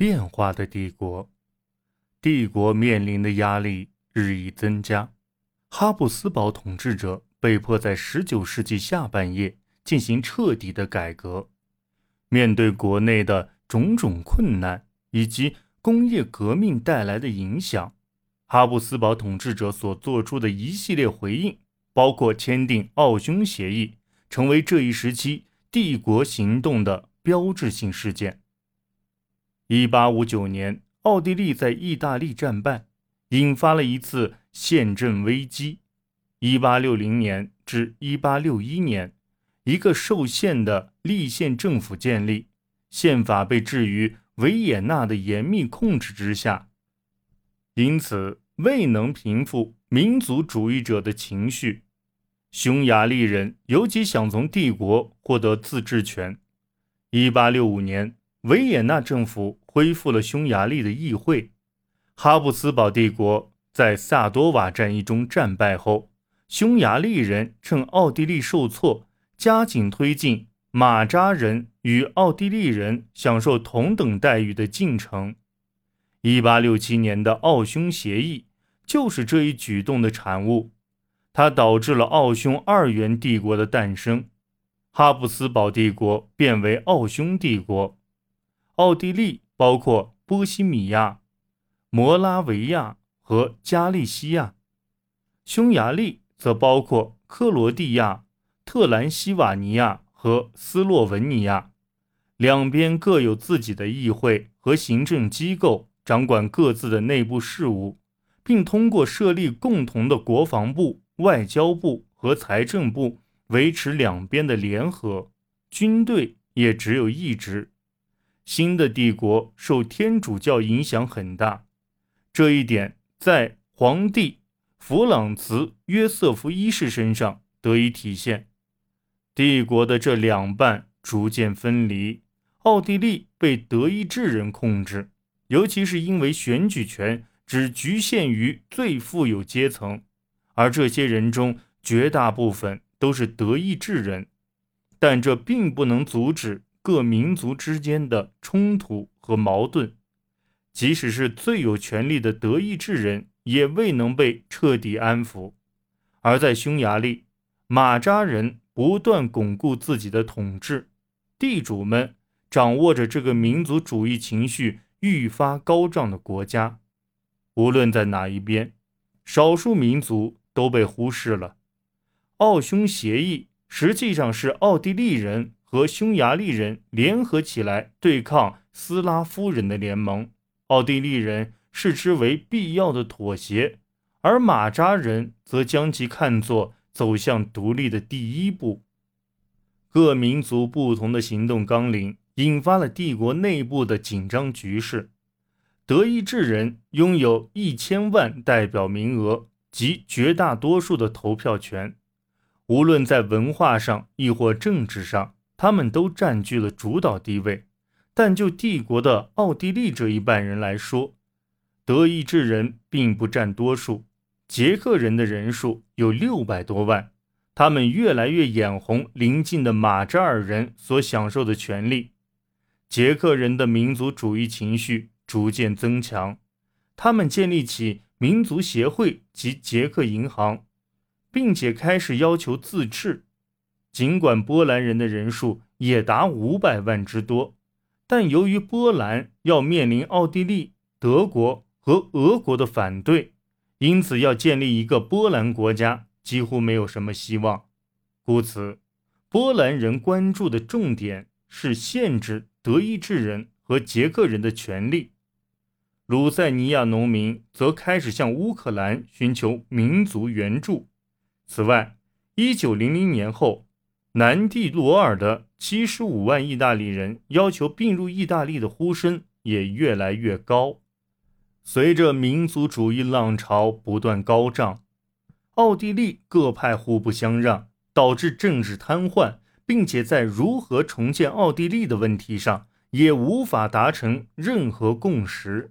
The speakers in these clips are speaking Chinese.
变化的帝国，帝国面临的压力日益增加。哈布斯堡统治者被迫在19世纪下半叶进行彻底的改革。面对国内的种种困难以及工业革命带来的影响，哈布斯堡统治者所做出的一系列回应，包括签订奥匈协议，成为这一时期帝国行动的标志性事件。1859年，奥地利在意大利战败，引发了一次宪政危机。1860年至1861年，一个受限的立宪政府建立，宪法被置于维也纳的严密控制之下，因此未能平复民族主义者的情绪。匈牙利人尤其想从帝国获得自治权。1865年。维也纳政府恢复了匈牙利的议会。哈布斯堡帝国在萨多瓦战役中战败后，匈牙利人趁奥地利受挫，加紧推进马扎人与奥地利人享受同等待遇的进程。1867年的奥匈协议就是这一举动的产物，它导致了奥匈二元帝国的诞生，哈布斯堡帝国变为奥匈帝国。奥地利包括波西米亚、摩拉维亚和加利西亚，匈牙利则包括克罗地亚、特兰西瓦尼亚和斯洛文尼亚。两边各有自己的议会和行政机构，掌管各自的内部事务，并通过设立共同的国防部、外交部和财政部维持两边的联合。军队也只有一支。新的帝国受天主教影响很大，这一点在皇帝弗朗茨约瑟夫一世身上得以体现。帝国的这两半逐渐分离，奥地利被德意志人控制，尤其是因为选举权只局限于最富有阶层，而这些人中绝大部分都是德意志人，但这并不能阻止。各民族之间的冲突和矛盾，即使是最有权力的德意志人，也未能被彻底安抚。而在匈牙利，马扎人不断巩固自己的统治，地主们掌握着这个民族主义情绪愈发高涨的国家。无论在哪一边，少数民族都被忽视了。奥匈协议实际上是奥地利人。和匈牙利人联合起来对抗斯拉夫人的联盟，奥地利人视之为必要的妥协，而马扎人则将其看作走向独立的第一步。各民族不同的行动纲领引发了帝国内部的紧张局势。德意志人拥有一千万代表名额及绝大多数的投票权，无论在文化上亦或政治上。他们都占据了主导地位，但就帝国的奥地利这一半人来说，德意志人并不占多数。捷克人的人数有六百多万，他们越来越眼红邻近的马扎尔人所享受的权利。捷克人的民族主义情绪逐渐增强，他们建立起民族协会及捷克银行，并且开始要求自治。尽管波兰人的人数也达五百万之多，但由于波兰要面临奥地利、德国和俄国的反对，因此要建立一个波兰国家几乎没有什么希望。故此，波兰人关注的重点是限制德意志人和捷克人的权利。鲁塞尼亚农民则开始向乌克兰寻求民族援助。此外，一九零零年后。南蒂罗尔的七十五万意大利人要求并入意大利的呼声也越来越高。随着民族主义浪潮不断高涨，奥地利各派互不相让，导致政治瘫痪，并且在如何重建奥地利的问题上也无法达成任何共识。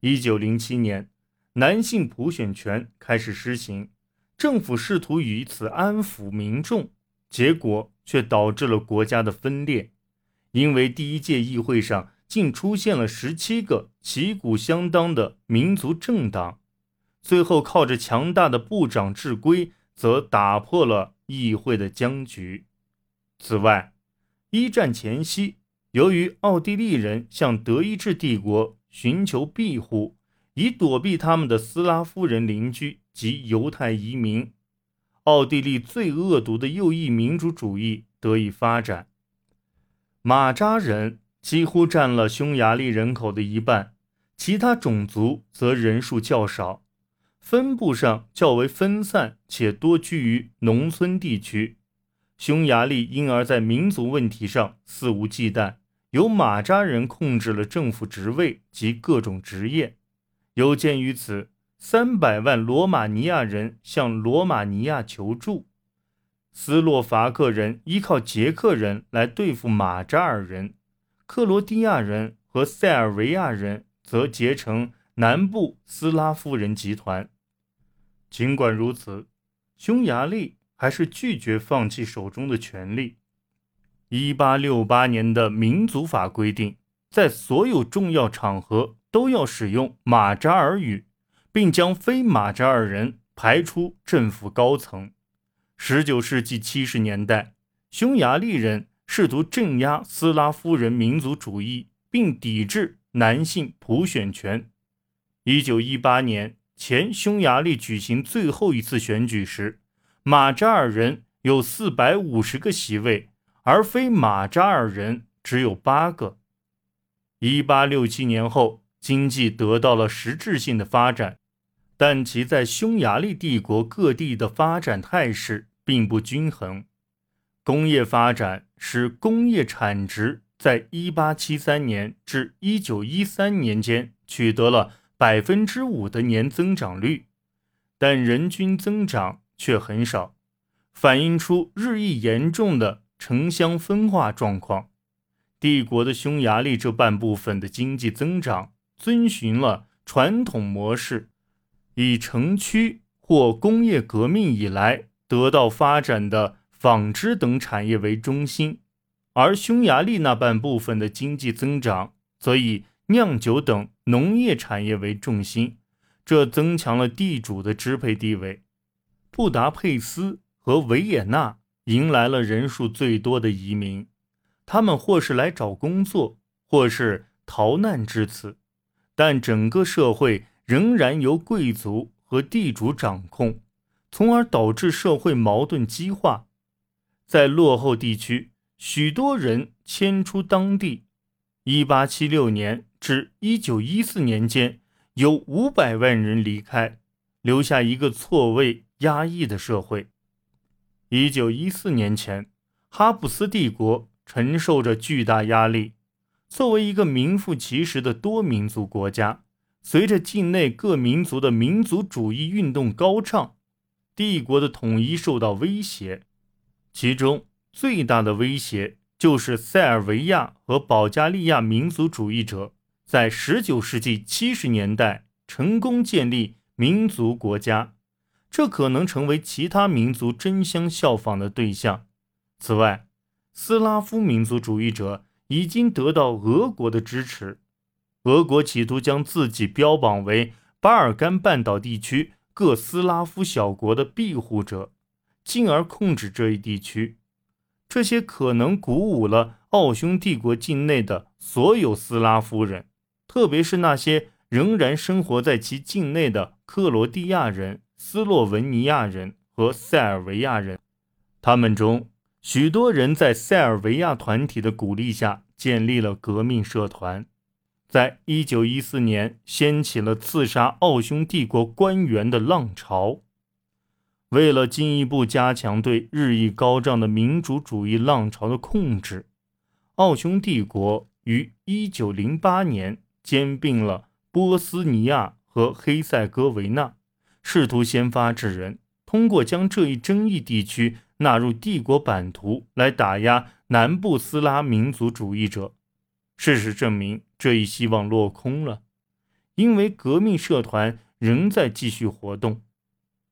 一九零七年，男性普选权开始施行，政府试图以此安抚民众。结果却导致了国家的分裂，因为第一届议会上竟出现了十七个旗鼓相当的民族政党。最后，靠着强大的部长制规，则打破了议会的僵局。此外，一战前夕，由于奥地利人向德意志帝国寻求庇护，以躲避他们的斯拉夫人邻居及犹太移民，奥地利最恶毒的右翼民主主义得以发展。马扎人几乎占了匈牙利人口的一半，其他种族则人数较少。分布上较为分散，且多居于农村地区。匈牙利因而，在民族问题上肆无忌惮，由马扎人控制了政府职位及各种职业。有鉴于此，三百万罗马尼亚人向罗马尼亚求助。斯洛伐克人依靠捷克人来对付马扎尔人，克罗地亚人和塞尔维亚人则结成南部斯拉夫人集团。尽管如此，匈牙利还是拒绝放弃手中的权利。一八六八年的民族法规定，在所有重要场合都要使用马扎尔语，并将非马扎尔人排出政府高层。十九世纪七十年代，匈牙利人试图镇压斯拉夫人民族主义，并抵制男性普选权。一九一八年。前匈牙利举行最后一次选举时，马扎尔人有四百五十个席位，而非马扎尔人只有八个。一八六七年后，经济得到了实质性的发展，但其在匈牙利帝国各地的发展态势并不均衡。工业发展使工业产值在一八七三年至一九一三年间取得了。百分之五的年增长率，但人均增长却很少，反映出日益严重的城乡分化状况。帝国的匈牙利这半部分的经济增长遵循了传统模式，以城区或工业革命以来得到发展的纺织等产业为中心，而匈牙利那半部分的经济增长则以酿酒等。农业产业为重心，这增强了地主的支配地位。布达佩斯和维也纳迎来了人数最多的移民，他们或是来找工作，或是逃难至此。但整个社会仍然由贵族和地主掌控，从而导致社会矛盾激化。在落后地区，许多人迁出当地。一八七六年。至一九一四年间，有五百万人离开，留下一个错位、压抑的社会。一九一四年前，哈布斯帝国承受着巨大压力。作为一个名副其实的多民族国家，随着境内各民族的民族主义运动高涨，帝国的统一受到威胁。其中最大的威胁就是塞尔维亚和保加利亚民族主义者。在十九世纪七十年代成功建立民族国家，这可能成为其他民族争相效仿的对象。此外，斯拉夫民族主义者已经得到俄国的支持，俄国企图将自己标榜为巴尔干半岛地区各斯拉夫小国的庇护者，进而控制这一地区。这些可能鼓舞了奥匈帝国境内的所有斯拉夫人。特别是那些仍然生活在其境内的克罗地亚人、斯洛文尼亚人和塞尔维亚人，他们中许多人在塞尔维亚团体的鼓励下建立了革命社团，在一九一四年掀起了刺杀奥匈帝国官员的浪潮。为了进一步加强对日益高涨的民主主义浪潮的控制，奥匈帝国于一九零八年。兼并了波斯尼亚和黑塞哥维那，试图先发制人，通过将这一争议地区纳入帝国版图来打压南部斯拉民族主义者。事实证明，这一希望落空了，因为革命社团仍在继续活动。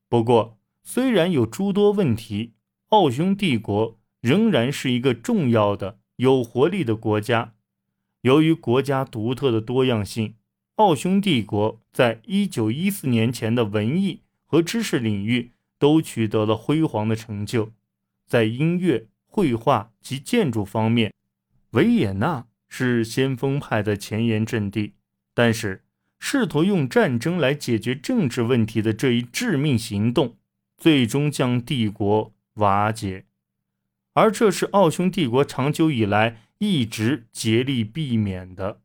不过，虽然有诸多问题，奥匈帝国仍然是一个重要的、有活力的国家。由于国家独特的多样性，奥匈帝国在一九一四年前的文艺和知识领域都取得了辉煌的成就。在音乐、绘画及建筑方面，维也纳是先锋派的前沿阵地。但是，试图用战争来解决政治问题的这一致命行动，最终将帝国瓦解。而这是奥匈帝国长久以来一直竭力避免的。